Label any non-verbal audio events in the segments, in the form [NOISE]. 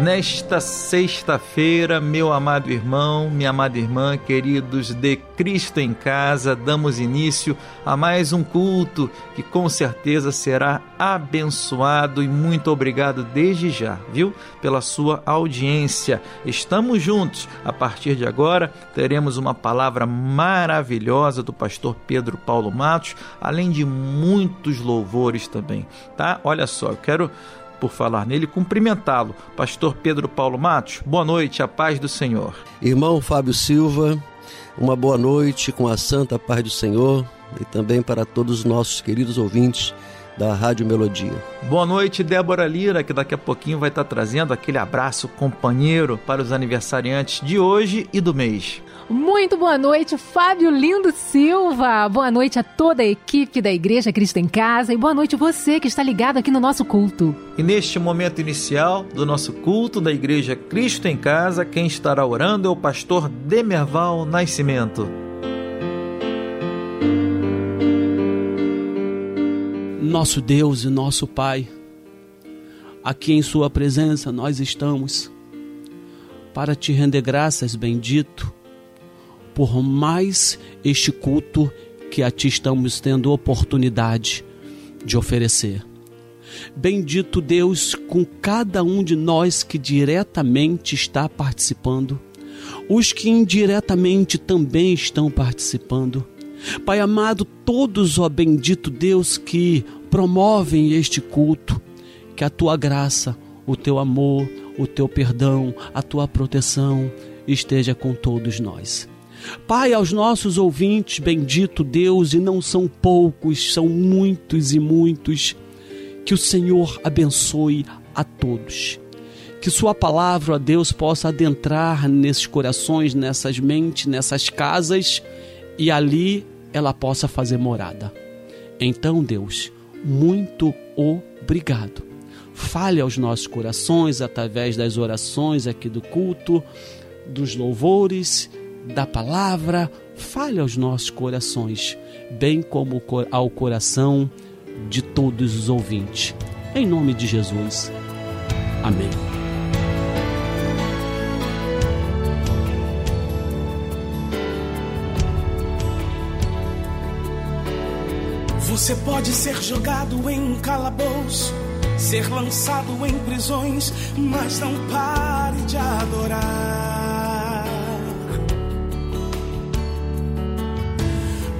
Nesta sexta-feira, meu amado irmão, minha amada irmã, queridos de Cristo em casa, damos início a mais um culto que com certeza será abençoado e muito obrigado desde já, viu? Pela sua audiência. Estamos juntos. A partir de agora, teremos uma palavra maravilhosa do pastor Pedro Paulo Matos, além de muitos louvores também, tá? Olha só, eu quero por falar nele, cumprimentá-lo. Pastor Pedro Paulo Matos, boa noite, a paz do Senhor. Irmão Fábio Silva, uma boa noite com a santa paz do Senhor e também para todos os nossos queridos ouvintes da Rádio Melodia. Boa noite, Débora Lira, que daqui a pouquinho vai estar trazendo aquele abraço companheiro para os aniversariantes de hoje e do mês. Muito boa noite, Fábio Lindo Silva. Boa noite a toda a equipe da Igreja Cristo em Casa e boa noite você que está ligado aqui no nosso culto. E neste momento inicial do nosso culto da Igreja Cristo em Casa, quem estará orando é o pastor Demerval Nascimento. Nosso Deus e nosso Pai, aqui em Sua presença nós estamos para te render graças, bendito por mais este culto que a ti estamos tendo oportunidade de oferecer. Bendito Deus com cada um de nós que diretamente está participando, os que indiretamente também estão participando. Pai amado, todos, ó bendito Deus, que promovem este culto, que a tua graça, o teu amor, o teu perdão, a tua proteção esteja com todos nós. Pai, aos nossos ouvintes, bendito Deus, e não são poucos, são muitos e muitos, que o Senhor abençoe a todos. Que Sua palavra, ó Deus, possa adentrar nesses corações, nessas mentes, nessas casas e ali ela possa fazer morada. Então, Deus, muito obrigado. Fale aos nossos corações através das orações aqui do culto, dos louvores da palavra fale aos nossos corações, bem como ao coração de todos os ouvintes. Em nome de Jesus. Amém. Você pode ser jogado em um calabouço, ser lançado em prisões, mas não pare de adorar.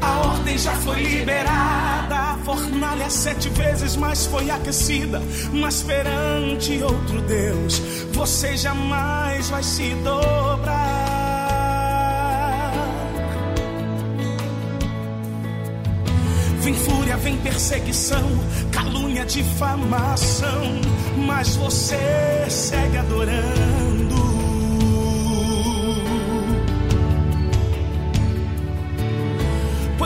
Ordem já foi liberada. A fornalha sete vezes mais foi aquecida. Mas perante outro Deus, você jamais vai se dobrar. Vem fúria, vem perseguição, calúnia, difamação. Mas você segue adorando.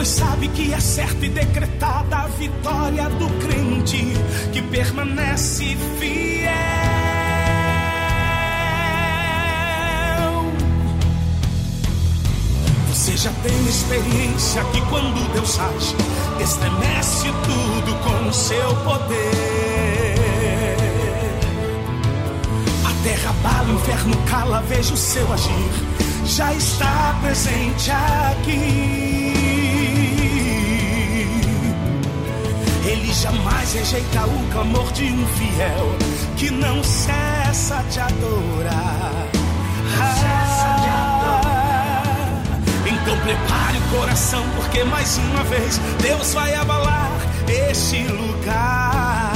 Sabe que é certa e decretada a vitória do crente que permanece fiel. Você já tem experiência que quando Deus age, estremece tudo com o seu poder. A terra bala, o inferno cala, veja o seu agir, já está presente aqui. Rejeita o clamor de um fiel que não cessa de adorar. Ah, então prepare o coração, porque mais uma vez Deus vai abalar este lugar.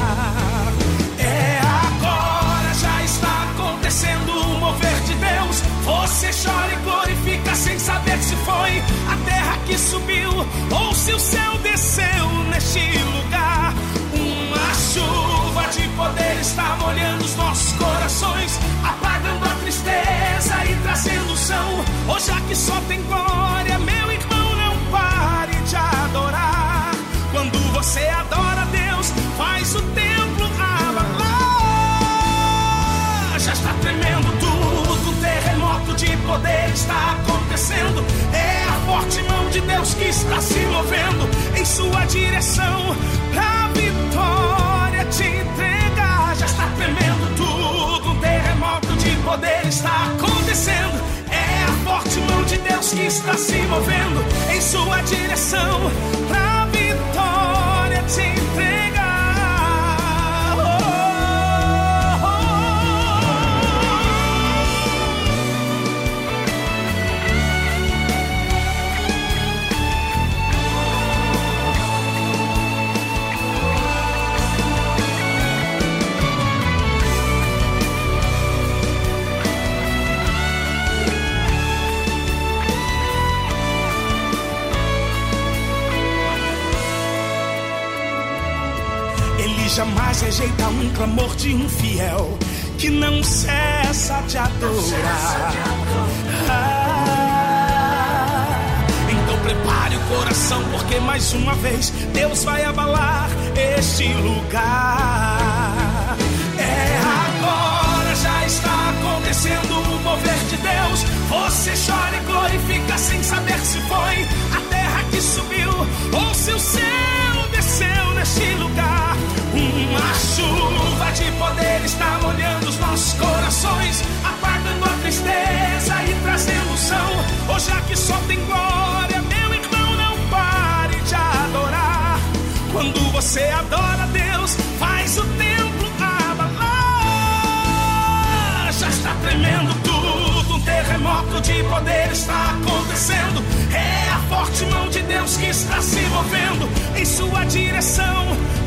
É agora, já está acontecendo o mover de Deus. Você chora e glorifica sem saber se foi a terra que subiu ou se o céu desceu neste lugar chuva de poder está molhando os nossos corações, apagando a tristeza e trazendo são. Oh, Hoje aqui só tem glória, meu irmão, não pare de adorar. Quando você adora Deus, faz o templo abalar. Já está tremendo tudo, um terremoto de poder está acontecendo. É a forte mão de Deus que está se movendo em sua direção pra vitória te entregar, já está tremendo tudo. Um terremoto de poder está acontecendo. É a forte mão de Deus que está se movendo em sua direção. Pra vitória te entregar. Jamais rejeita um clamor de um fiel que não cessa de adorar. Ah, então prepare o coração, porque mais uma vez Deus vai abalar este lugar. É agora, já está acontecendo o mover de Deus. Você chora e glorifica sem saber se foi a terra que subiu ou se o céu desceu neste lugar. Uma chuva de poder está molhando os nossos corações, apagando a tristeza e trazendo são. Hoje aqui só tem glória, meu irmão, não pare de adorar. Quando você adora Deus, faz o templo abalar. Já está tremendo tudo, um terremoto de poder está acontecendo. É a forte mão de Deus que está se movendo em sua direção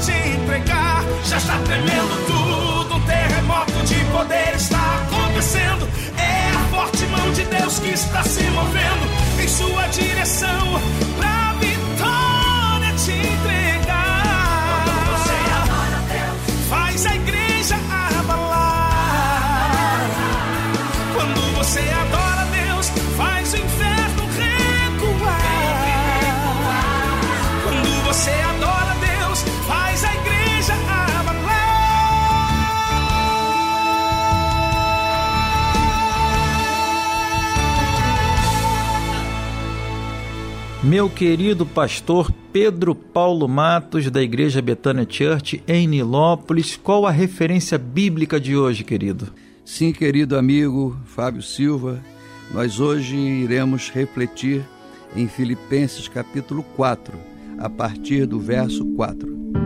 te entregar. Já está tremendo tudo, um terremoto de poder está acontecendo. É a forte mão de Deus que está se movendo em sua direção pra vitória te entregar. Faz a igreja Meu querido pastor Pedro Paulo Matos, da Igreja Betânia Church, em Nilópolis, qual a referência bíblica de hoje, querido? Sim, querido amigo Fábio Silva, nós hoje iremos refletir em Filipenses capítulo 4, a partir do verso 4.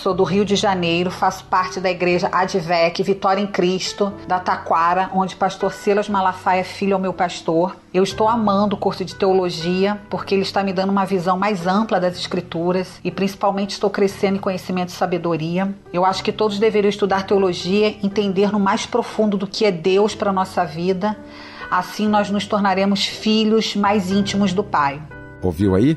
Sou do Rio de Janeiro, faço parte da igreja Advec Vitória em Cristo, da Taquara, onde pastor Silas Malafaia é filho ao meu pastor. Eu estou amando o curso de teologia porque ele está me dando uma visão mais ampla das escrituras e principalmente estou crescendo em conhecimento e sabedoria. Eu acho que todos deveriam estudar teologia, entender no mais profundo do que é Deus para a nossa vida. Assim nós nos tornaremos filhos mais íntimos do Pai. Ouviu aí?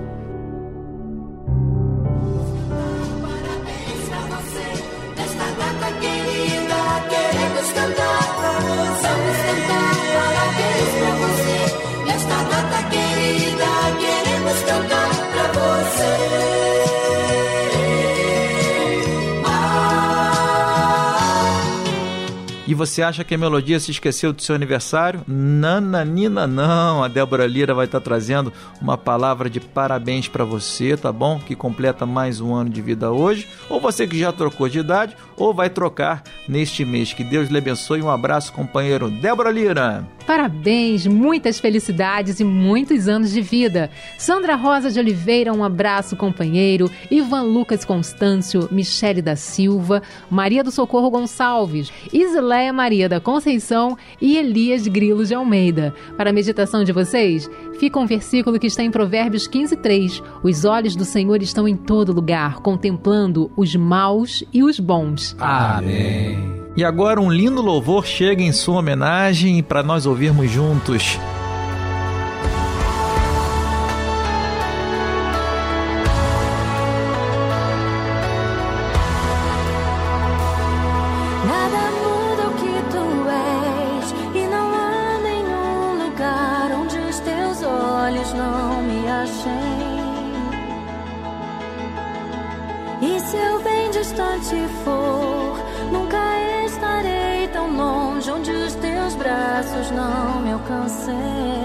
E você acha que a melodia se esqueceu do seu aniversário? Nananina, não. A Débora Lira vai estar trazendo uma palavra de parabéns para você, tá bom? Que completa mais um ano de vida hoje. Ou você que já trocou de idade, ou vai trocar neste mês. Que Deus lhe abençoe. Um abraço, companheiro Débora Lira. Parabéns, muitas felicidades e muitos anos de vida. Sandra Rosa de Oliveira, um abraço, companheiro. Ivan Lucas Constâncio, Michele da Silva, Maria do Socorro Gonçalves, Isileia Maria da Conceição e Elias Grilos de Almeida. Para a meditação de vocês, fica um versículo que está em Provérbios 15, 3. Os olhos do Senhor estão em todo lugar, contemplando os maus e os bons. Amém. E agora um lindo louvor chega em sua homenagem para nós ouvirmos juntos. Não me alcancem.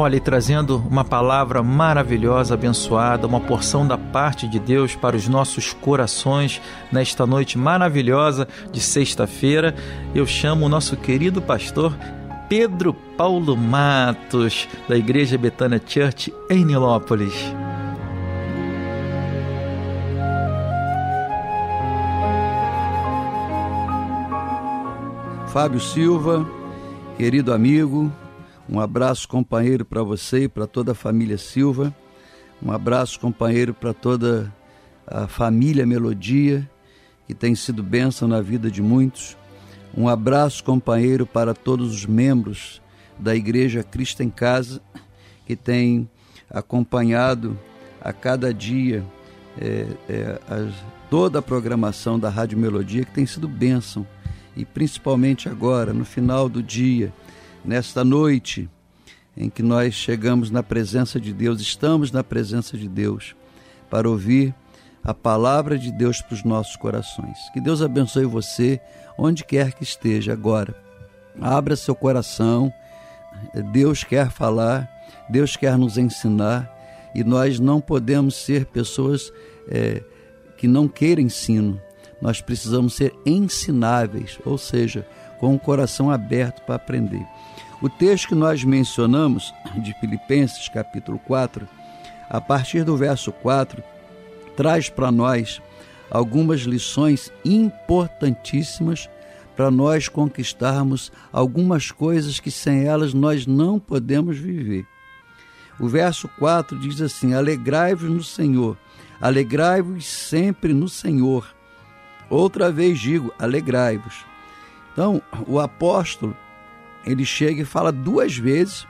Olha, e trazendo uma palavra maravilhosa, abençoada, uma porção da parte de Deus para os nossos corações nesta noite maravilhosa de sexta-feira, eu chamo o nosso querido pastor Pedro Paulo Matos, da Igreja Betânia Church em Nilópolis. Fábio Silva, querido amigo, um abraço companheiro para você e para toda a família Silva. Um abraço companheiro para toda a família Melodia, que tem sido bênção na vida de muitos. Um abraço companheiro para todos os membros da Igreja Cristo em Casa, que tem acompanhado a cada dia é, é, a, toda a programação da Rádio Melodia, que tem sido bênção. E principalmente agora, no final do dia, nesta noite em que nós chegamos na presença de Deus, estamos na presença de Deus, para ouvir a palavra de Deus para os nossos corações. Que Deus abençoe você, onde quer que esteja agora. Abra seu coração, Deus quer falar, Deus quer nos ensinar e nós não podemos ser pessoas é, que não queiram ensino. Nós precisamos ser ensináveis, ou seja, com o coração aberto para aprender. O texto que nós mencionamos, de Filipenses, capítulo 4, a partir do verso 4, traz para nós algumas lições importantíssimas para nós conquistarmos algumas coisas que sem elas nós não podemos viver. O verso 4 diz assim: Alegrai-vos no Senhor, alegrai-vos sempre no Senhor. Outra vez digo, alegrai-vos. Então, o apóstolo, ele chega e fala duas vezes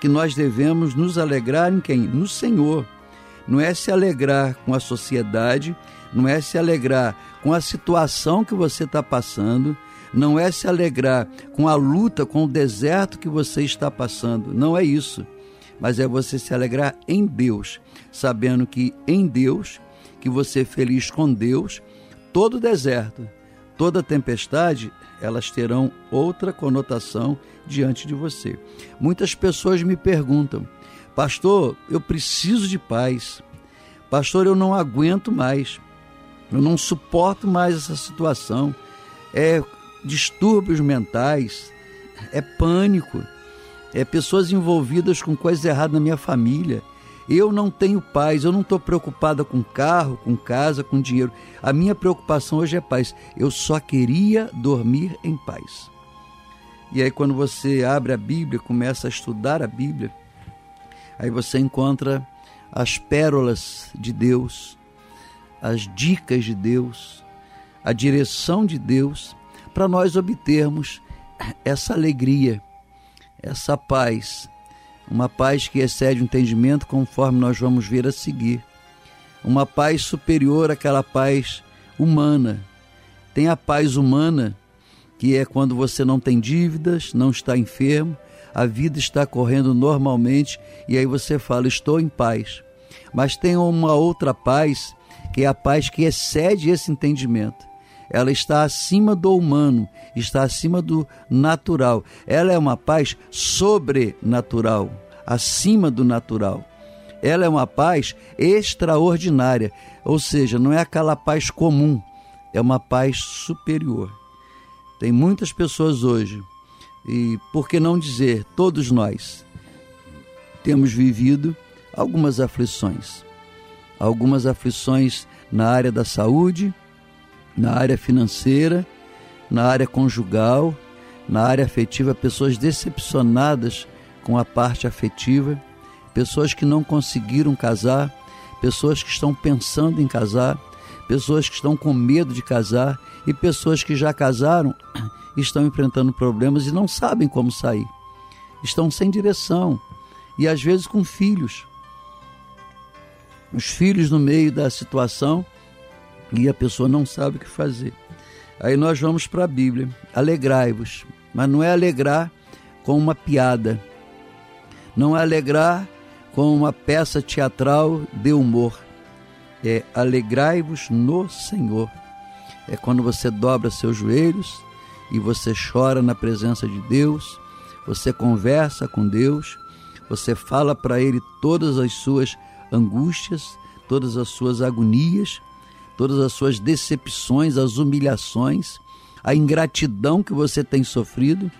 que nós devemos nos alegrar em quem? No Senhor. Não é se alegrar com a sociedade, não é se alegrar com a situação que você está passando, não é se alegrar com a luta, com o deserto que você está passando. Não é isso mas é você se alegrar em Deus, sabendo que em Deus, que você é feliz com Deus, todo deserto, toda tempestade, elas terão outra conotação diante de você. Muitas pessoas me perguntam: "Pastor, eu preciso de paz. Pastor, eu não aguento mais. Eu não suporto mais essa situação. É distúrbios mentais, é pânico, é, pessoas envolvidas com coisas erradas na minha família. Eu não tenho paz, eu não estou preocupada com carro, com casa, com dinheiro. A minha preocupação hoje é paz. Eu só queria dormir em paz. E aí, quando você abre a Bíblia, começa a estudar a Bíblia, aí você encontra as pérolas de Deus, as dicas de Deus, a direção de Deus, para nós obtermos essa alegria essa paz, uma paz que excede o entendimento, conforme nós vamos ver a seguir. Uma paz superior àquela paz humana. Tem a paz humana, que é quando você não tem dívidas, não está enfermo, a vida está correndo normalmente e aí você fala: Estou em paz. Mas tem uma outra paz, que é a paz que excede esse entendimento ela está acima do humano, está acima do natural. Ela é uma paz sobrenatural, acima do natural. Ela é uma paz extraordinária, ou seja, não é aquela paz comum, é uma paz superior. Tem muitas pessoas hoje, e por que não dizer, todos nós temos vivido algumas aflições. Algumas aflições na área da saúde, na área financeira, na área conjugal, na área afetiva, pessoas decepcionadas com a parte afetiva, pessoas que não conseguiram casar, pessoas que estão pensando em casar, pessoas que estão com medo de casar e pessoas que já casaram [COUGHS] estão enfrentando problemas e não sabem como sair. Estão sem direção e às vezes com filhos. Os filhos no meio da situação e a pessoa não sabe o que fazer. Aí nós vamos para a Bíblia, alegrai-vos, mas não é alegrar com uma piada, não é alegrar com uma peça teatral de humor, é alegrai-vos no Senhor. É quando você dobra seus joelhos e você chora na presença de Deus, você conversa com Deus, você fala para Ele todas as suas angústias, todas as suas agonias todas as suas decepções, as humilhações, a ingratidão que você tem sofrido.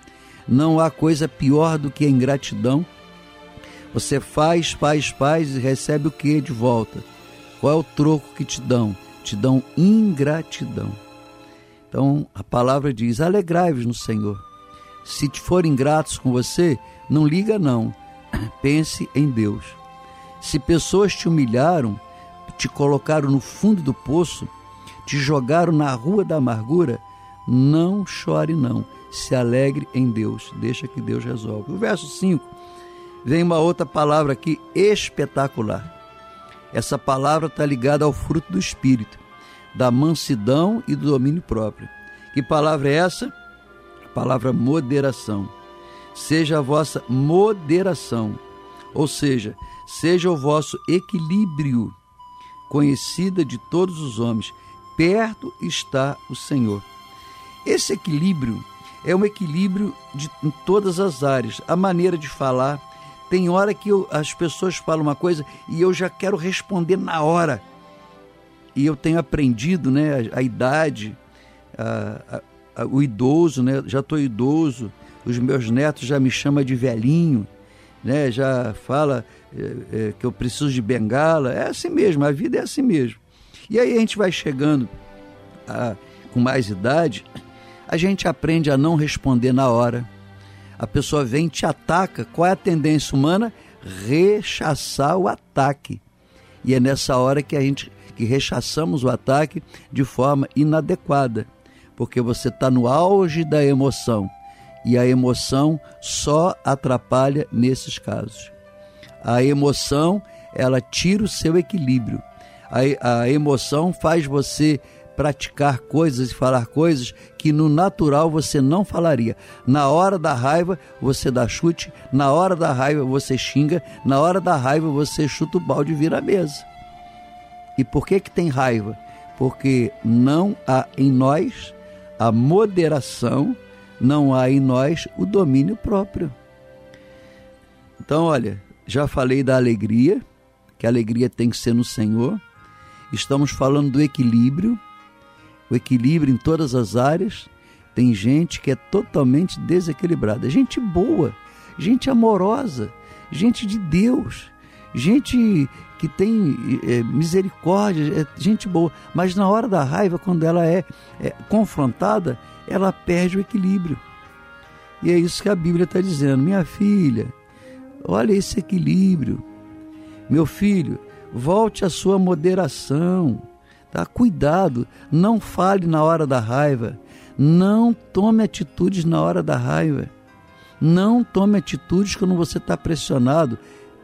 Não há coisa pior do que a ingratidão. Você faz, faz, faz e recebe o que de volta? Qual é o troco que te dão? Te dão ingratidão. Então a palavra diz: alegrai-vos no Senhor. Se te forem ingratos com você, não liga não. [CLEARS THROAT] Pense em Deus. Se pessoas te humilharam, te colocaram no fundo do poço, te jogaram na rua da amargura, não chore não, se alegre em Deus. Deixa que Deus resolve. O verso 5 vem uma outra palavra aqui espetacular. Essa palavra está ligada ao fruto do Espírito, da mansidão e do domínio próprio. Que palavra é essa? A palavra moderação. Seja a vossa moderação, ou seja, seja o vosso equilíbrio, conhecida de todos os homens. Perto está o Senhor. Esse equilíbrio é um equilíbrio de, em todas as áreas. A maneira de falar. Tem hora que eu, as pessoas falam uma coisa e eu já quero responder na hora. E eu tenho aprendido, né, a, a idade, a, a, o idoso, né, já estou idoso, os meus netos já me chamam de velhinho, né, já fala é, é, que eu preciso de bengala. É assim mesmo, a vida é assim mesmo. E aí a gente vai chegando a, com mais idade a gente aprende a não responder na hora. A pessoa vem te ataca. Qual é a tendência humana? Rechaçar o ataque. E é nessa hora que a gente que rechaçamos o ataque de forma inadequada, porque você está no auge da emoção e a emoção só atrapalha nesses casos. A emoção ela tira o seu equilíbrio. A, a emoção faz você praticar coisas e falar coisas que no natural você não falaria. Na hora da raiva você dá chute, na hora da raiva você xinga, na hora da raiva você chuta o balde e vira a mesa. E por que que tem raiva? Porque não há em nós a moderação, não há em nós o domínio próprio. Então, olha, já falei da alegria, que a alegria tem que ser no Senhor. Estamos falando do equilíbrio, o equilíbrio em todas as áreas. Tem gente que é totalmente desequilibrada, gente boa, gente amorosa, gente de Deus, gente que tem é, misericórdia, é, gente boa, mas na hora da raiva, quando ela é, é confrontada, ela perde o equilíbrio. E é isso que a Bíblia está dizendo, minha filha, olha esse equilíbrio, meu filho, volte à sua moderação. Tá? Cuidado, não fale na hora da raiva, não tome atitudes na hora da raiva, não tome atitudes quando você está pressionado.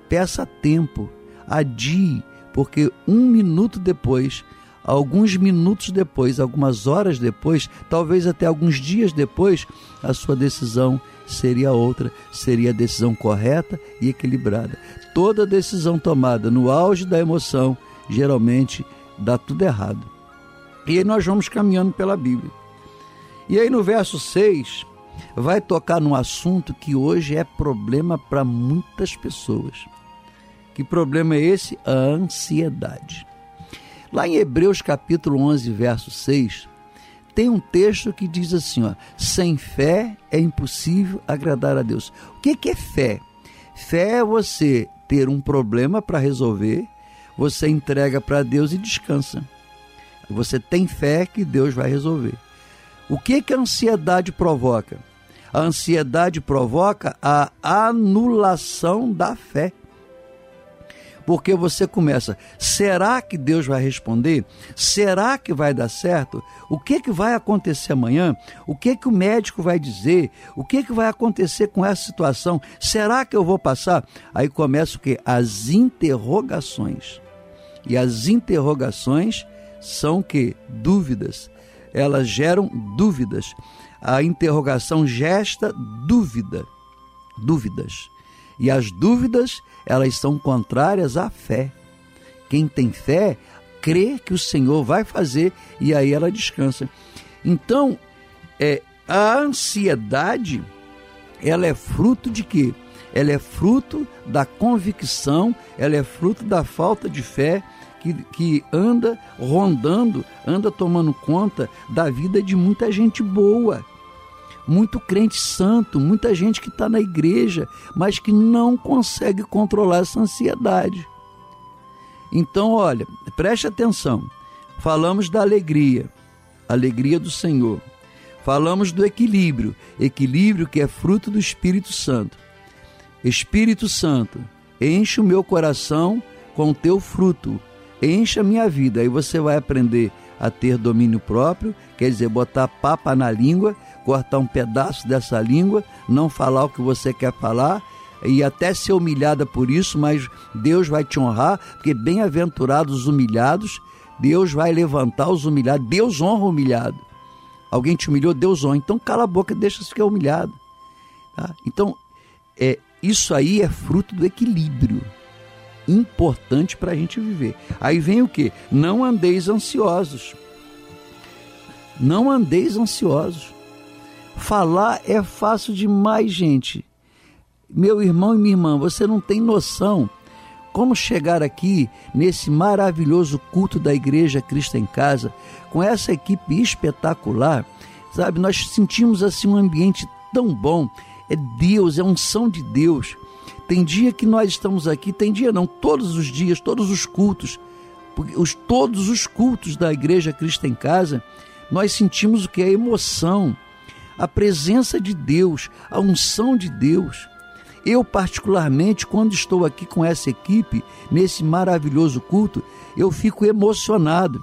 Peça tempo, adie, porque um minuto depois, alguns minutos depois, algumas horas depois, talvez até alguns dias depois, a sua decisão seria outra, seria a decisão correta e equilibrada. Toda decisão tomada no auge da emoção geralmente dá tudo errado. E aí nós vamos caminhando pela Bíblia. E aí no verso 6 vai tocar num assunto que hoje é problema para muitas pessoas. Que problema é esse? A ansiedade. Lá em Hebreus capítulo 11, verso 6, tem um texto que diz assim, ó, sem fé é impossível agradar a Deus. O que, que é fé? Fé é você ter um problema para resolver você entrega para Deus e descansa. Você tem fé que Deus vai resolver. O que, que a ansiedade provoca? A ansiedade provoca a anulação da fé porque você começa: será que Deus vai responder? Será que vai dar certo? O que que vai acontecer amanhã? O que que o médico vai dizer? O que que vai acontecer com essa situação? Será que eu vou passar? Aí começa o que? As interrogações. E as interrogações são que dúvidas. Elas geram dúvidas. A interrogação gesta dúvida, dúvidas. E as dúvidas, elas são contrárias à fé. Quem tem fé crê que o Senhor vai fazer e aí ela descansa. Então, é, a ansiedade, ela é fruto de quê? Ela é fruto da convicção, ela é fruto da falta de fé que, que anda rondando, anda tomando conta da vida de muita gente boa muito crente santo, muita gente que está na igreja, mas que não consegue controlar essa ansiedade. Então, olha, preste atenção. Falamos da alegria, alegria do Senhor. Falamos do equilíbrio, equilíbrio que é fruto do Espírito Santo. Espírito Santo, enche o meu coração com o teu fruto, enche a minha vida. Aí você vai aprender a ter domínio próprio, quer dizer, botar papa na língua, cortar um pedaço dessa língua, não falar o que você quer falar e até ser humilhada por isso, mas Deus vai te honrar, porque bem-aventurados os humilhados, Deus vai levantar os humilhados, Deus honra o humilhado. Alguém te humilhou, Deus honra. Então cala a boca e deixa se ficar humilhado. Tá? Então, é, isso aí é fruto do equilíbrio importante para a gente viver. Aí vem o que? Não andeis ansiosos. Não andeis ansiosos. Falar é fácil demais, gente. Meu irmão e minha irmã, você não tem noção como chegar aqui nesse maravilhoso culto da Igreja Cristo em Casa, com essa equipe espetacular, sabe? Nós sentimos assim um ambiente tão bom. É Deus, é unção de Deus. Tem dia que nós estamos aqui, tem dia não, todos os dias, todos os cultos, os, todos os cultos da Igreja Cristo em Casa, nós sentimos o que é emoção, a presença de Deus, a unção de Deus. Eu, particularmente, quando estou aqui com essa equipe, nesse maravilhoso culto, eu fico emocionado.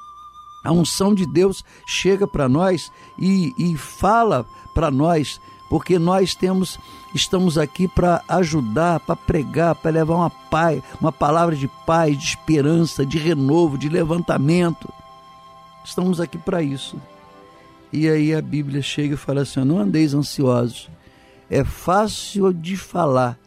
A unção de Deus chega para nós e, e fala para nós, porque nós temos estamos aqui para ajudar, para pregar, para levar uma paz, uma palavra de paz, de esperança, de renovo, de levantamento. Estamos aqui para isso. E aí a Bíblia chega e fala assim: não andeis ansiosos. É fácil de falar,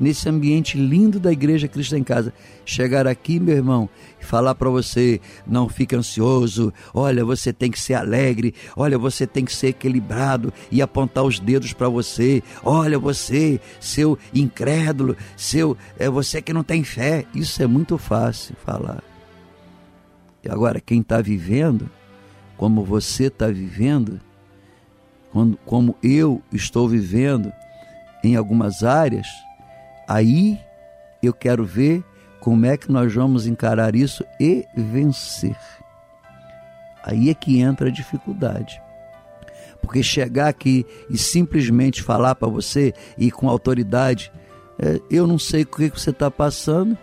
nesse ambiente lindo da Igreja Cristo em Casa. Chegar aqui, meu irmão, e falar para você: não fique ansioso, olha, você tem que ser alegre, olha, você tem que ser equilibrado e apontar os dedos para você. Olha, você, seu incrédulo, seu, é você que não tem fé. Isso é muito fácil falar. E agora, quem está vivendo, como você está vivendo, como eu estou vivendo em algumas áreas, Aí eu quero ver como é que nós vamos encarar isso e vencer. Aí é que entra a dificuldade. Porque chegar aqui e simplesmente falar para você e com autoridade, é, eu não sei o que você está passando.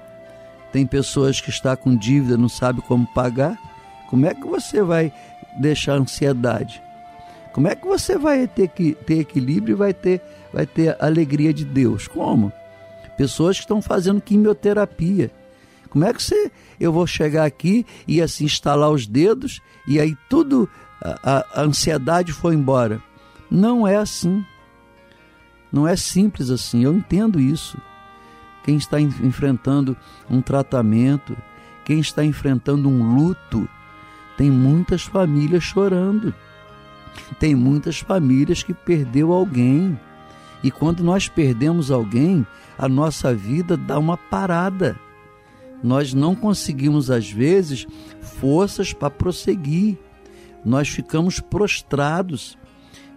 Tem pessoas que estão com dívida, não sabe como pagar. Como é que você vai deixar ansiedade? Como é que você vai ter que ter equilíbrio e vai ter vai ter a alegria de Deus? Como? pessoas que estão fazendo quimioterapia. Como é que você, eu vou chegar aqui e assim instalar os dedos e aí tudo, a, a ansiedade foi embora? Não é assim. Não é simples assim. Eu entendo isso. Quem está enfrentando um tratamento, quem está enfrentando um luto, tem muitas famílias chorando. Tem muitas famílias que perdeu alguém. E quando nós perdemos alguém, a nossa vida dá uma parada. Nós não conseguimos, às vezes, forças para prosseguir. Nós ficamos prostrados.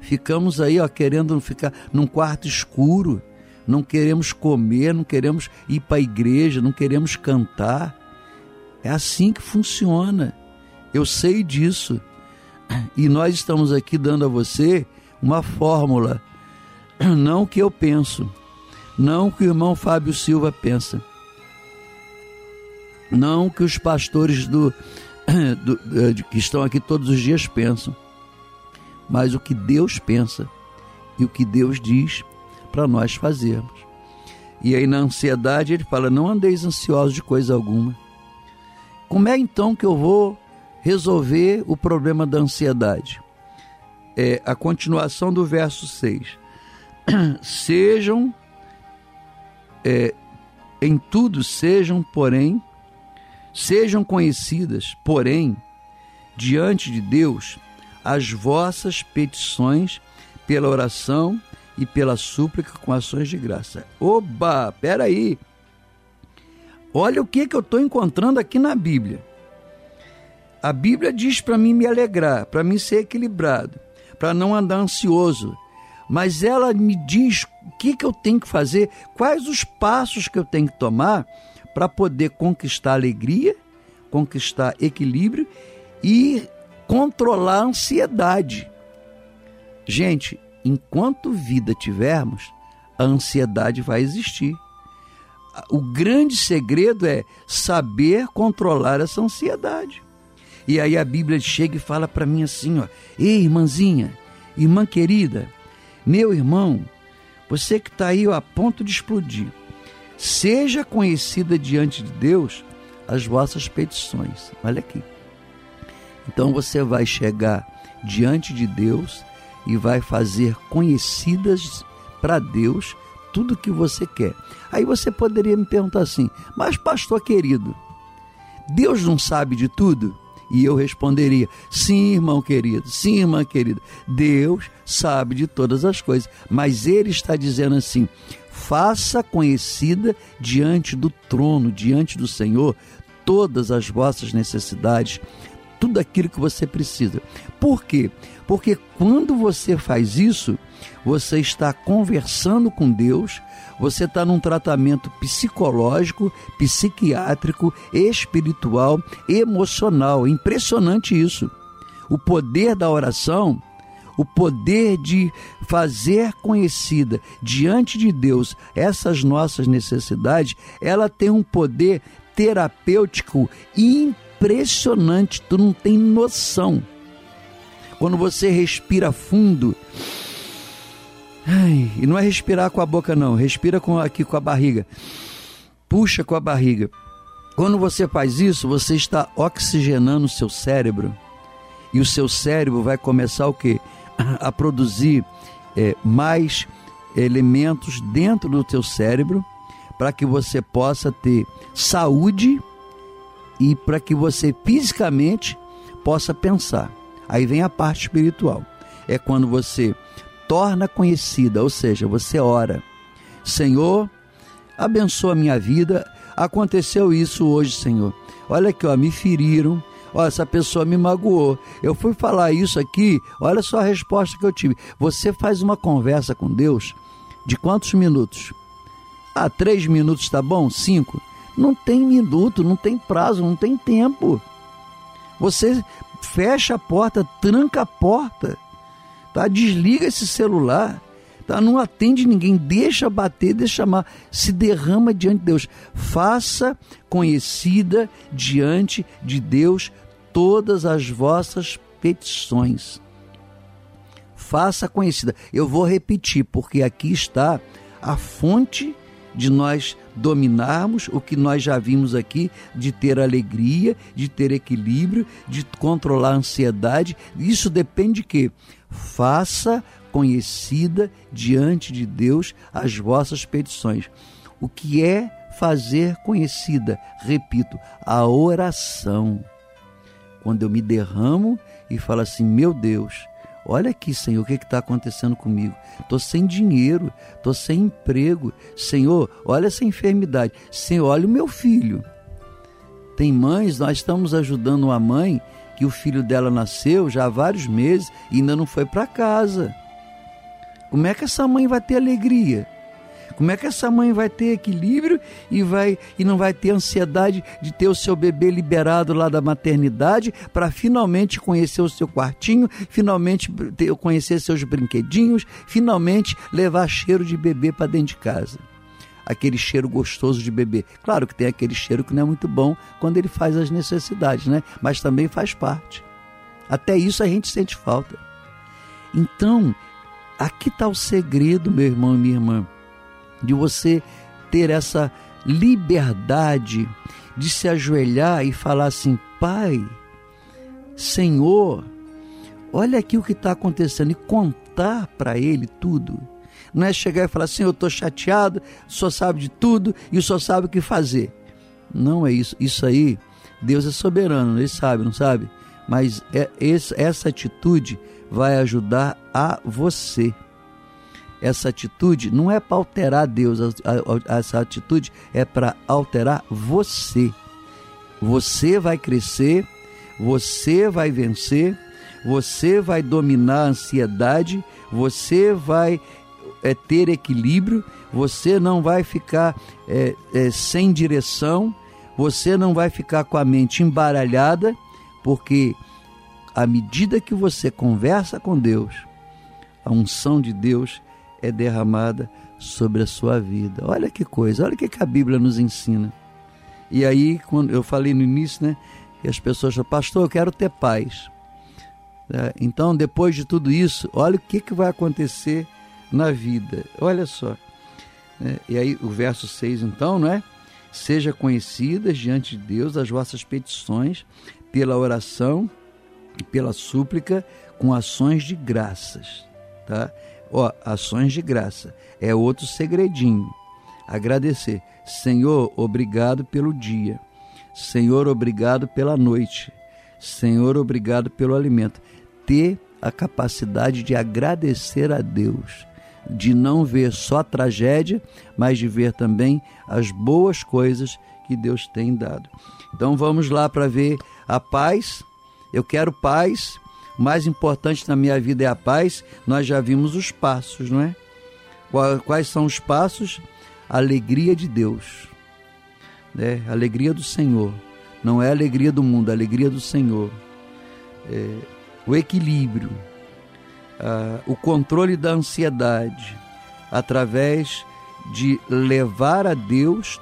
Ficamos aí, ó, querendo ficar num quarto escuro. Não queremos comer, não queremos ir para a igreja, não queremos cantar. É assim que funciona. Eu sei disso. E nós estamos aqui dando a você uma fórmula. Não o que eu penso, não o que o irmão Fábio Silva pensa. Não o que os pastores do, [COUGHS] do, que estão aqui todos os dias pensam. Mas o que Deus pensa e o que Deus diz para nós fazermos. E aí na ansiedade ele fala: não andeis ansiosos de coisa alguma. Como é então que eu vou resolver o problema da ansiedade? É a continuação do verso 6. [CLEARS THROAT] Sejam é, em tudo sejam, porém, sejam conhecidas, porém, diante de Deus, as vossas petições pela oração e pela súplica com ações de graça. Oba, peraí! Olha o que, que eu estou encontrando aqui na Bíblia. A Bíblia diz para mim me alegrar, para mim ser equilibrado, para não andar ansioso, mas ela me diz o que, que eu tenho que fazer, quais os passos que eu tenho que tomar para poder conquistar alegria, conquistar equilíbrio e controlar a ansiedade. Gente, enquanto vida tivermos, a ansiedade vai existir. O grande segredo é saber controlar essa ansiedade. E aí a Bíblia chega e fala para mim assim, ó: "Ei, irmãzinha, irmã querida, meu irmão, você que está aí ó, a ponto de explodir, seja conhecida diante de Deus as vossas petições. Olha aqui. Então você vai chegar diante de Deus e vai fazer conhecidas para Deus tudo que você quer. Aí você poderia me perguntar assim: "Mas pastor querido, Deus não sabe de tudo?" E eu responderia: sim, irmão querido, sim, irmã querida, Deus sabe de todas as coisas, mas Ele está dizendo assim: faça conhecida diante do trono, diante do Senhor, todas as vossas necessidades, tudo aquilo que você precisa. Por quê? Porque quando você faz isso, você está conversando com Deus, você está num tratamento psicológico, psiquiátrico, espiritual, emocional. Impressionante isso. O poder da oração, o poder de fazer conhecida diante de Deus essas nossas necessidades, ela tem um poder terapêutico impressionante. Tu não tem noção. Quando você respira fundo, Ai, e não é respirar com a boca não, respira com aqui com a barriga. Puxa com a barriga. Quando você faz isso, você está oxigenando o seu cérebro. E o seu cérebro vai começar o quê? A produzir é, mais elementos dentro do teu cérebro para que você possa ter saúde e para que você fisicamente possa pensar. Aí vem a parte espiritual. É quando você torna conhecida, ou seja, você ora. Senhor, abençoa a minha vida. Aconteceu isso hoje, Senhor. Olha aqui, ó, me feriram. Ó, essa pessoa me magoou. Eu fui falar isso aqui, olha só a resposta que eu tive. Você faz uma conversa com Deus de quantos minutos? Ah, três minutos tá bom? Cinco? Não tem minuto, não tem prazo, não tem tempo. Você fecha a porta, tranca a porta tá? Desliga esse celular, tá? Não atende ninguém, deixa bater, deixa chamar, se derrama diante de Deus. Faça conhecida diante de Deus todas as vossas petições. Faça conhecida. Eu vou repetir, porque aqui está a fonte de nós dominarmos o que nós já vimos aqui, de ter alegria, de ter equilíbrio, de controlar a ansiedade. Isso depende de quê? Faça conhecida diante de Deus as vossas petições. O que é fazer conhecida? Repito, a oração. Quando eu me derramo e falo assim: meu Deus, olha aqui, Senhor, o que está acontecendo comigo? Estou sem dinheiro, estou sem emprego. Senhor, olha essa enfermidade. Senhor, olha o meu filho. Tem mães, nós estamos ajudando uma mãe que o filho dela nasceu já há vários meses e ainda não foi para casa. Como é que essa mãe vai ter alegria? Como é que essa mãe vai ter equilíbrio e vai e não vai ter ansiedade de ter o seu bebê liberado lá da maternidade para finalmente conhecer o seu quartinho, finalmente ter, conhecer seus brinquedinhos, finalmente levar cheiro de bebê para dentro de casa? Aquele cheiro gostoso de bebê. Claro que tem aquele cheiro que não é muito bom quando ele faz as necessidades, né? Mas também faz parte. Até isso a gente sente falta. Então, aqui está o segredo, meu irmão e minha irmã, de você ter essa liberdade de se ajoelhar e falar assim: Pai, Senhor, olha aqui o que está acontecendo e contar para Ele tudo não é chegar e falar assim, eu estou chateado, só sabe de tudo e só sabe o que fazer. Não é isso. Isso aí, Deus é soberano, ele sabe, não sabe? Mas é, essa atitude vai ajudar a você. Essa atitude não é para alterar Deus, essa atitude é para alterar você. Você vai crescer, você vai vencer, você vai dominar a ansiedade, você vai é, ter equilíbrio, você não vai ficar é, é, sem direção, você não vai ficar com a mente embaralhada, porque à medida que você conversa com Deus, a unção de Deus é derramada sobre a sua vida. Olha que coisa, olha o que a Bíblia nos ensina. E aí, quando eu falei no início, né? E as pessoas falam, pastor, eu quero ter paz. É, então, depois de tudo isso, olha o que, que vai acontecer na vida. Olha só. É, e aí, o verso 6, então, não é? Seja conhecidas diante de Deus as vossas petições pela oração e pela súplica com ações de graças, tá? Ó, ações de graça é outro segredinho. Agradecer. Senhor, obrigado pelo dia. Senhor, obrigado pela noite. Senhor, obrigado pelo alimento. Ter a capacidade de agradecer a Deus, de não ver só tragédia, mas de ver também as boas coisas que Deus tem dado. Então vamos lá para ver a paz. Eu quero paz. O mais importante na minha vida é a paz. Nós já vimos os passos, não é? Quais são os passos? Alegria de Deus, né? Alegria do Senhor. Não é a alegria do mundo, é a alegria do Senhor. É, o equilíbrio, o controle da ansiedade, através de levar a Deus,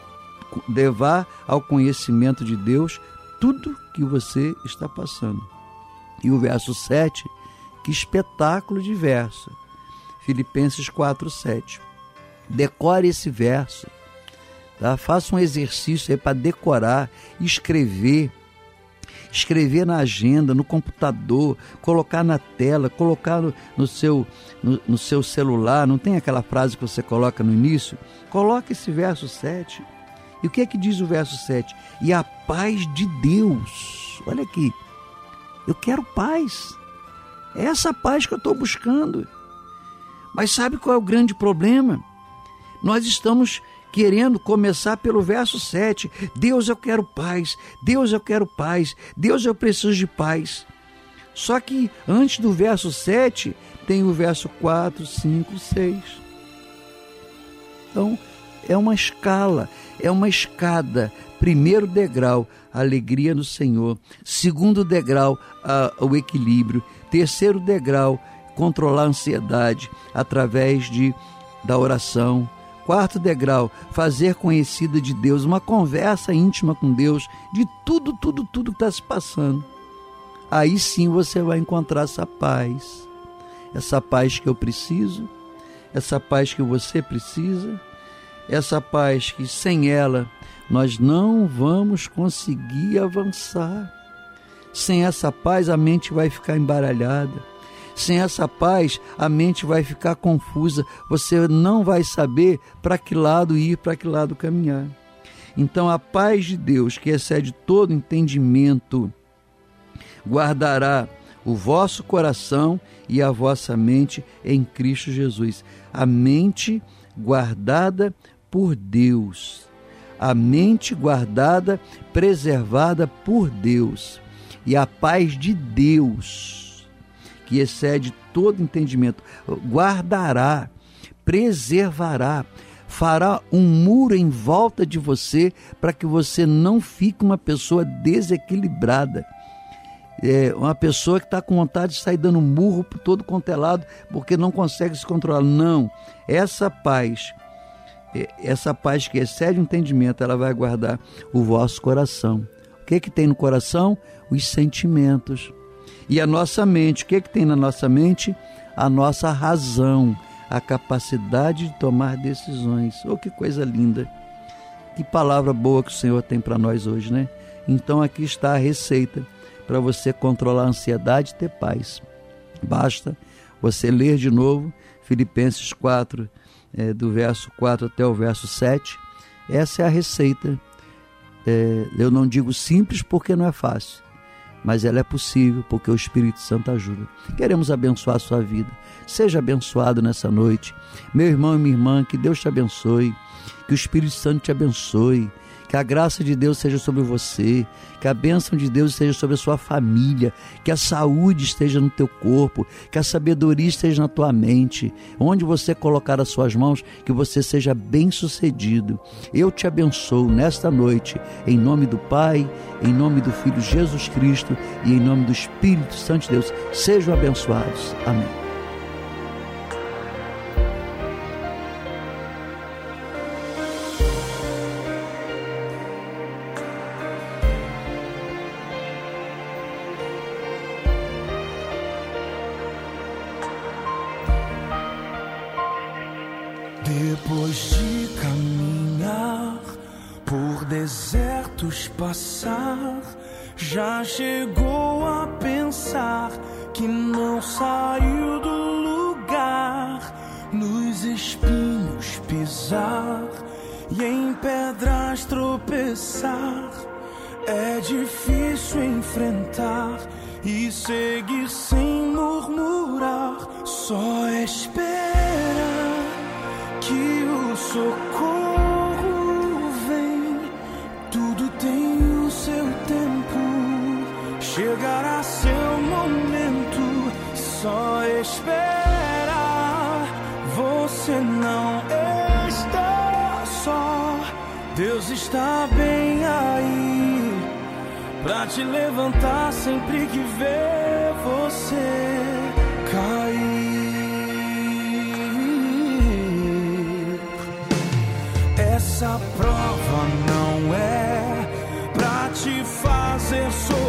levar ao conhecimento de Deus tudo que você está passando. E o verso 7, que espetáculo de verso. Filipenses 4, 7. Decore esse verso. Tá? Faça um exercício para decorar, escrever. Escrever na agenda, no computador, colocar na tela, colocar no, no seu, no, no seu celular. Não tem aquela frase que você coloca no início? Coloque esse verso 7. E o que é que diz o verso 7? E a paz de Deus. Olha aqui. Eu quero paz. É essa paz que eu estou buscando. Mas sabe qual é o grande problema? Nós estamos querendo começar pelo verso 7. Deus, eu quero paz. Deus, eu quero paz. Deus, eu preciso de paz. Só que antes do verso 7 tem o verso 4, 5, 6. Então, é uma escala, é uma escada. Primeiro degrau, a alegria no Senhor. Segundo degrau, a, o equilíbrio. Terceiro degrau, controlar a ansiedade através de, da oração. Quarto degrau, fazer conhecida de Deus, uma conversa íntima com Deus, de tudo, tudo, tudo que está se passando. Aí sim você vai encontrar essa paz. Essa paz que eu preciso, essa paz que você precisa, essa paz que sem ela nós não vamos conseguir avançar. Sem essa paz a mente vai ficar embaralhada sem essa paz, a mente vai ficar confusa, você não vai saber para que lado ir, para que lado caminhar. Então, a paz de Deus, que excede todo entendimento, guardará o vosso coração e a vossa mente em Cristo Jesus. A mente guardada por Deus. A mente guardada, preservada por Deus. E a paz de Deus que excede todo entendimento, guardará, preservará, fará um muro em volta de você para que você não fique uma pessoa desequilibrada. É uma pessoa que está com vontade de sair dando murro por todo quanto é porque não consegue se controlar. Não, essa paz, é, essa paz que excede o entendimento, ela vai guardar o vosso coração. O que, que tem no coração? Os sentimentos e a nossa mente, o que, é que tem na nossa mente? A nossa razão, a capacidade de tomar decisões. Oh, que coisa linda! Que palavra boa que o Senhor tem para nós hoje, né? Então aqui está a receita para você controlar a ansiedade e ter paz. Basta você ler de novo Filipenses 4, é, do verso 4 até o verso 7. Essa é a receita. É, eu não digo simples porque não é fácil, mas ela é possível porque o Espírito Santo ajuda. Queremos abençoar a sua vida. Seja abençoado nessa noite. Meu irmão e minha irmã, que Deus te abençoe, que o Espírito Santo te abençoe que a graça de Deus seja sobre você, que a bênção de Deus esteja sobre a sua família, que a saúde esteja no teu corpo, que a sabedoria esteja na tua mente. Onde você colocar as suas mãos, que você seja bem-sucedido. Eu te abençoo nesta noite, em nome do Pai, em nome do Filho Jesus Cristo e em nome do Espírito Santo de Deus. Sejam abençoados. Amém. Chegará seu momento, só espera. Você não está só, Deus está bem aí pra te levantar sempre que vê você cair. Essa prova não é pra te fazer sofrer,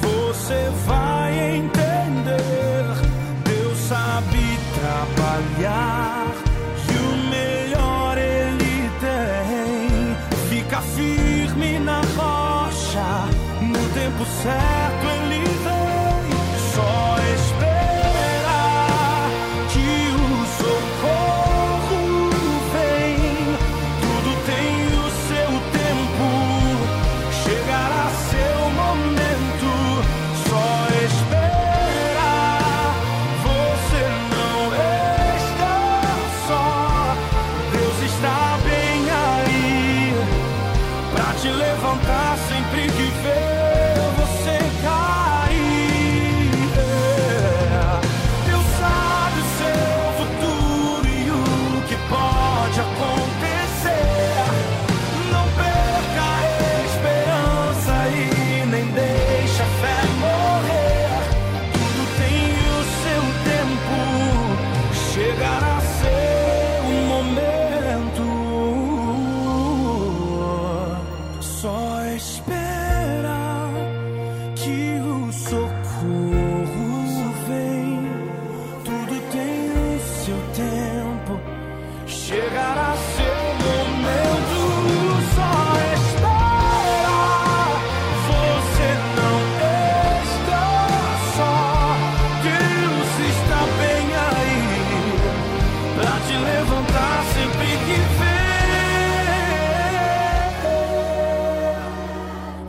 Você vai entender. Deus sabe trabalhar e o melhor ele tem. Fica firme na rocha, no tempo certo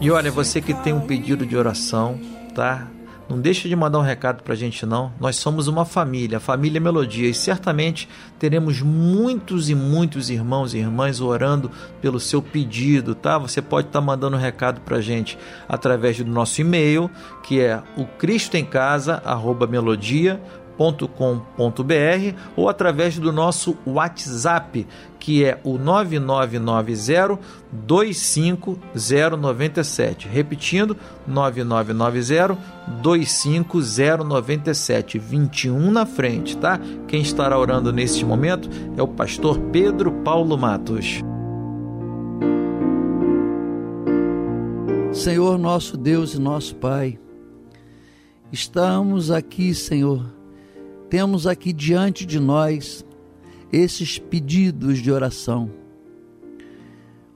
E olha, você que tem um pedido de oração, tá? Não deixa de mandar um recado pra gente não. Nós somos uma família, a família Melodia, e certamente teremos muitos e muitos irmãos e irmãs orando pelo seu pedido, tá? Você pode estar mandando um recado pra gente através do nosso e-mail, que é o cristoemcasa@melodia com.br ou através do nosso WhatsApp, que é o 9990 25097. Repetindo, 9990 25097, 21 na frente, tá? Quem estará orando neste momento é o pastor Pedro Paulo Matos. Senhor nosso Deus e nosso Pai, estamos aqui, Senhor, temos aqui diante de nós esses pedidos de oração.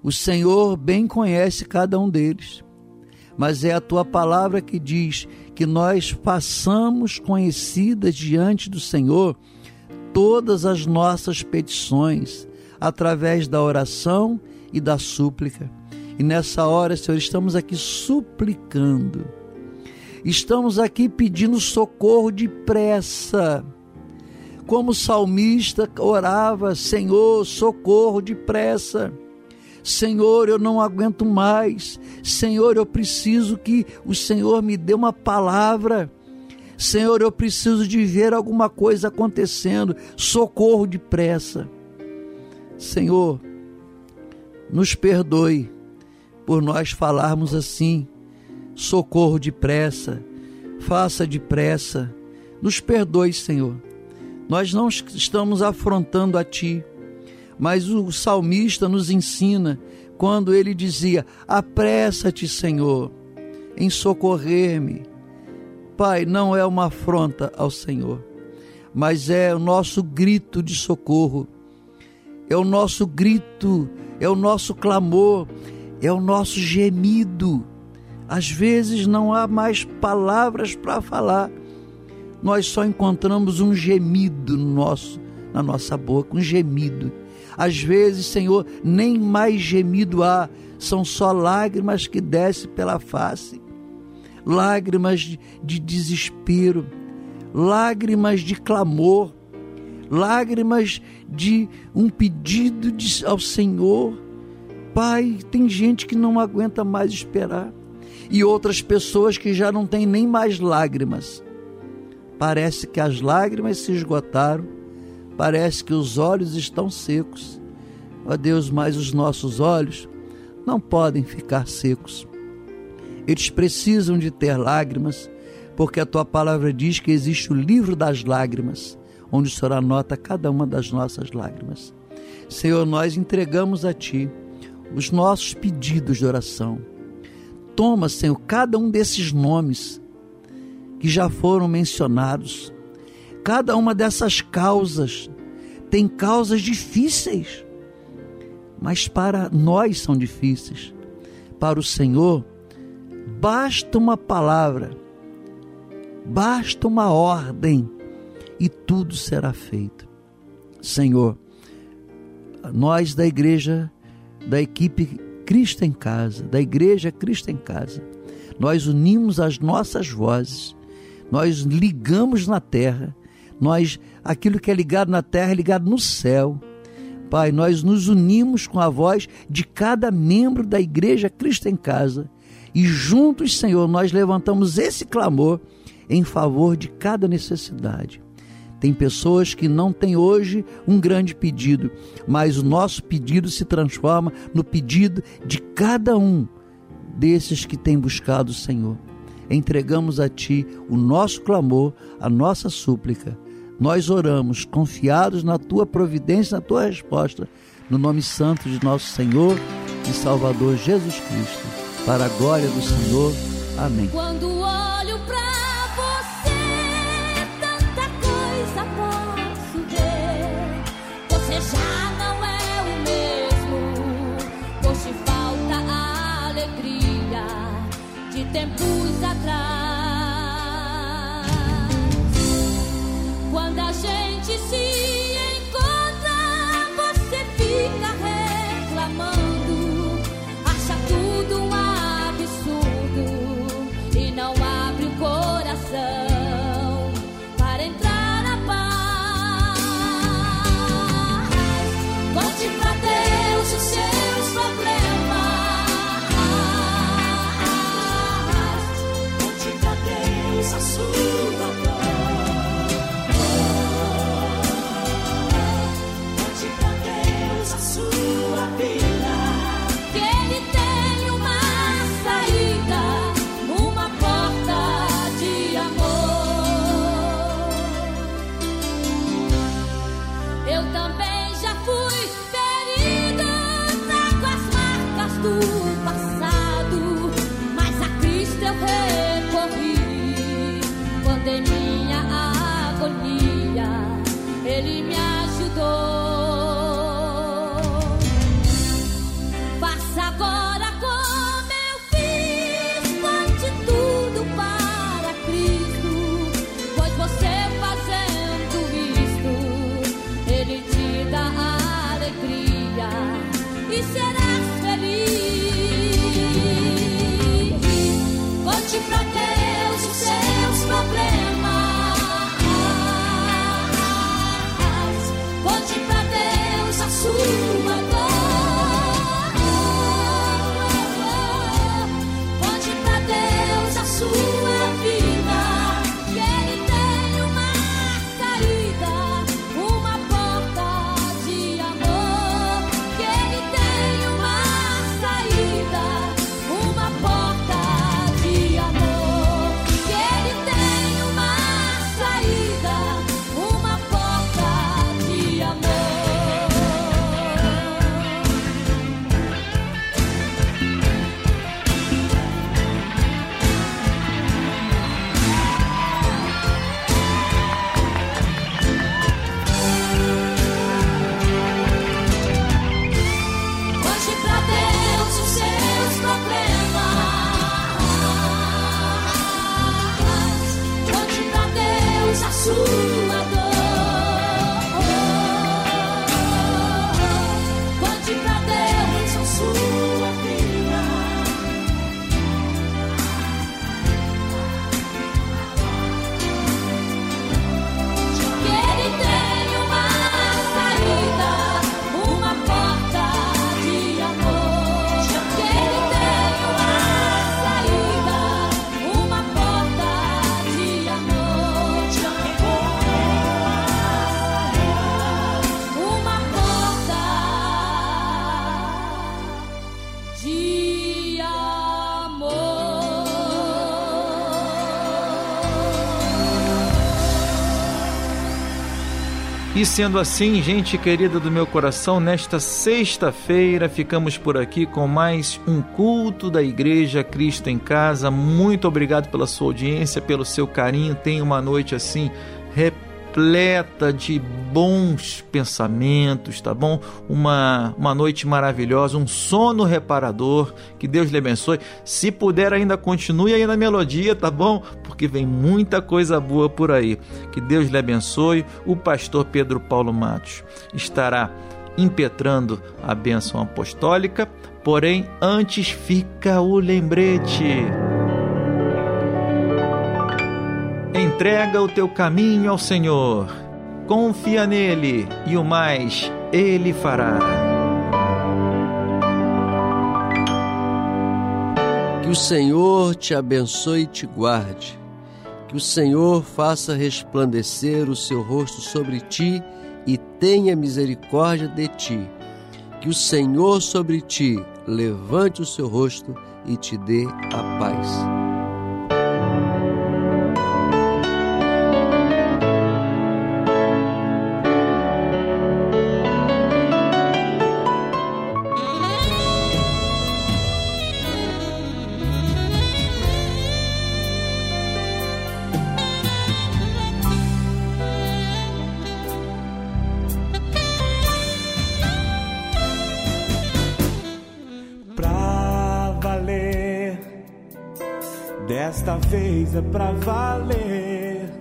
O Senhor bem conhece cada um deles, mas é a tua palavra que diz que nós façamos conhecidas diante do Senhor todas as nossas petições através da oração e da súplica. E nessa hora, Senhor, estamos aqui suplicando. Estamos aqui pedindo socorro depressa. Como o salmista orava, Senhor, socorro depressa. Senhor, eu não aguento mais. Senhor, eu preciso que o Senhor me dê uma palavra. Senhor, eu preciso de ver alguma coisa acontecendo. Socorro depressa. Senhor, nos perdoe por nós falarmos assim. Socorro depressa. Faça depressa. Nos perdoe, Senhor. Nós não estamos afrontando a Ti, mas o salmista nos ensina quando ele dizia: Apressa-te, Senhor, em socorrer-me. Pai, não é uma afronta ao Senhor, mas é o nosso grito de socorro. é o nosso grito, é o nosso clamor, é o nosso gemido. Às vezes não há mais palavras para falar. Nós só encontramos um gemido no nosso, na nossa boca, um gemido. Às vezes, Senhor, nem mais gemido há, são só lágrimas que descem pela face. Lágrimas de, de desespero, lágrimas de clamor, lágrimas de um pedido ao Senhor. Pai, tem gente que não aguenta mais esperar e outras pessoas que já não têm nem mais lágrimas. Parece que as lágrimas se esgotaram, parece que os olhos estão secos. Ó Deus, mas os nossos olhos não podem ficar secos. Eles precisam de ter lágrimas, porque a tua palavra diz que existe o livro das lágrimas onde o Senhor anota cada uma das nossas lágrimas. Senhor, nós entregamos a Ti os nossos pedidos de oração. Toma, Senhor, cada um desses nomes que já foram mencionados. Cada uma dessas causas tem causas difíceis, mas para nós são difíceis. Para o Senhor, basta uma palavra, basta uma ordem e tudo será feito. Senhor, nós da igreja, da equipe Cristo em Casa, da igreja Cristo em Casa, nós unimos as nossas vozes, nós ligamos na terra, nós aquilo que é ligado na terra é ligado no céu. Pai, nós nos unimos com a voz de cada membro da igreja Cristo em Casa e juntos, Senhor, nós levantamos esse clamor em favor de cada necessidade. Tem pessoas que não têm hoje um grande pedido, mas o nosso pedido se transforma no pedido de cada um desses que tem buscado o Senhor. Entregamos a Ti o nosso clamor, a nossa súplica. Nós oramos confiados na Tua providência, na Tua resposta, no nome santo de nosso Senhor e Salvador Jesus Cristo. Para a glória do Senhor. Amém. Quando tempo sendo assim, gente querida do meu coração, nesta sexta-feira ficamos por aqui com mais um culto da Igreja Cristo em Casa. Muito obrigado pela sua audiência, pelo seu carinho. Tenha uma noite assim repleta repleta de bons pensamentos, tá bom? Uma, uma noite maravilhosa, um sono reparador. Que Deus lhe abençoe. Se puder, ainda continue aí na melodia, tá bom? Porque vem muita coisa boa por aí. Que Deus lhe abençoe. O pastor Pedro Paulo Matos estará impetrando a bênção apostólica, porém, antes fica o lembrete. Entrega o teu caminho ao Senhor, confia nele e o mais ele fará. Que o Senhor te abençoe e te guarde. Que o Senhor faça resplandecer o seu rosto sobre ti e tenha misericórdia de ti. Que o Senhor sobre ti levante o seu rosto e te dê a paz. É pra valer.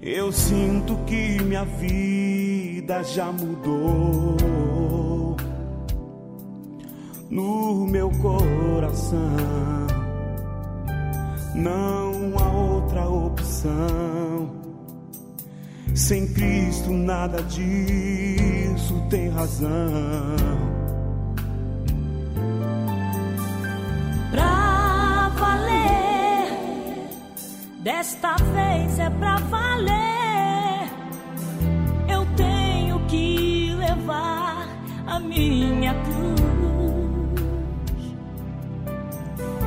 Eu sinto que minha vida já mudou no meu coração. Não há outra opção. Sem Cristo nada disso tem razão. Desta vez é pra valer. Eu tenho que levar a minha cruz.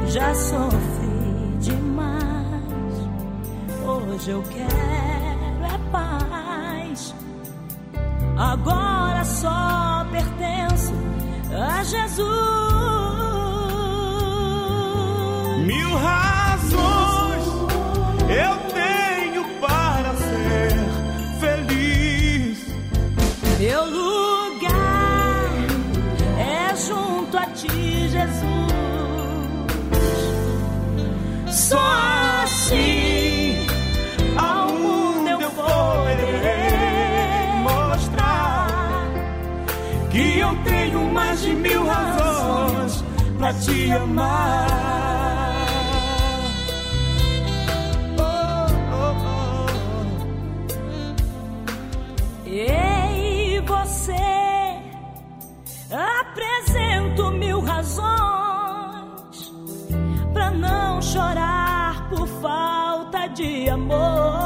Já sofri demais. Hoje eu quero é paz. Agora só pertenço a Jesus. Mil razões tenho mais de mil razões para te amar. apresento mil razões para não chorar por falta de amor.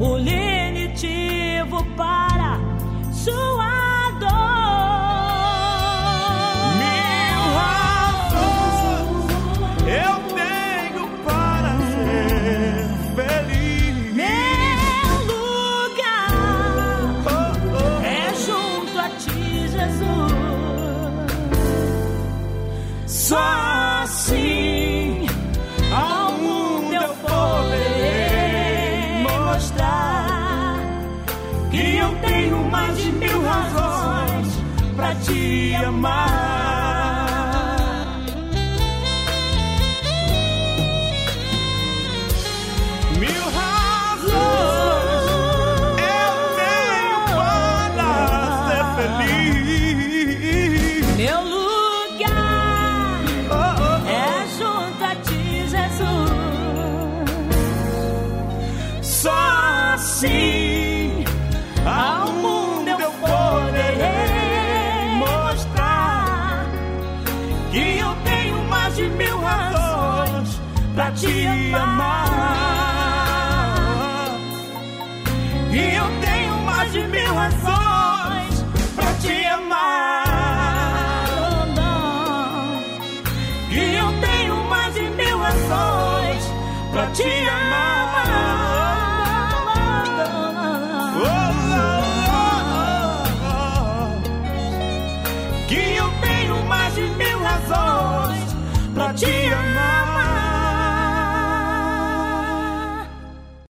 O lenitivo para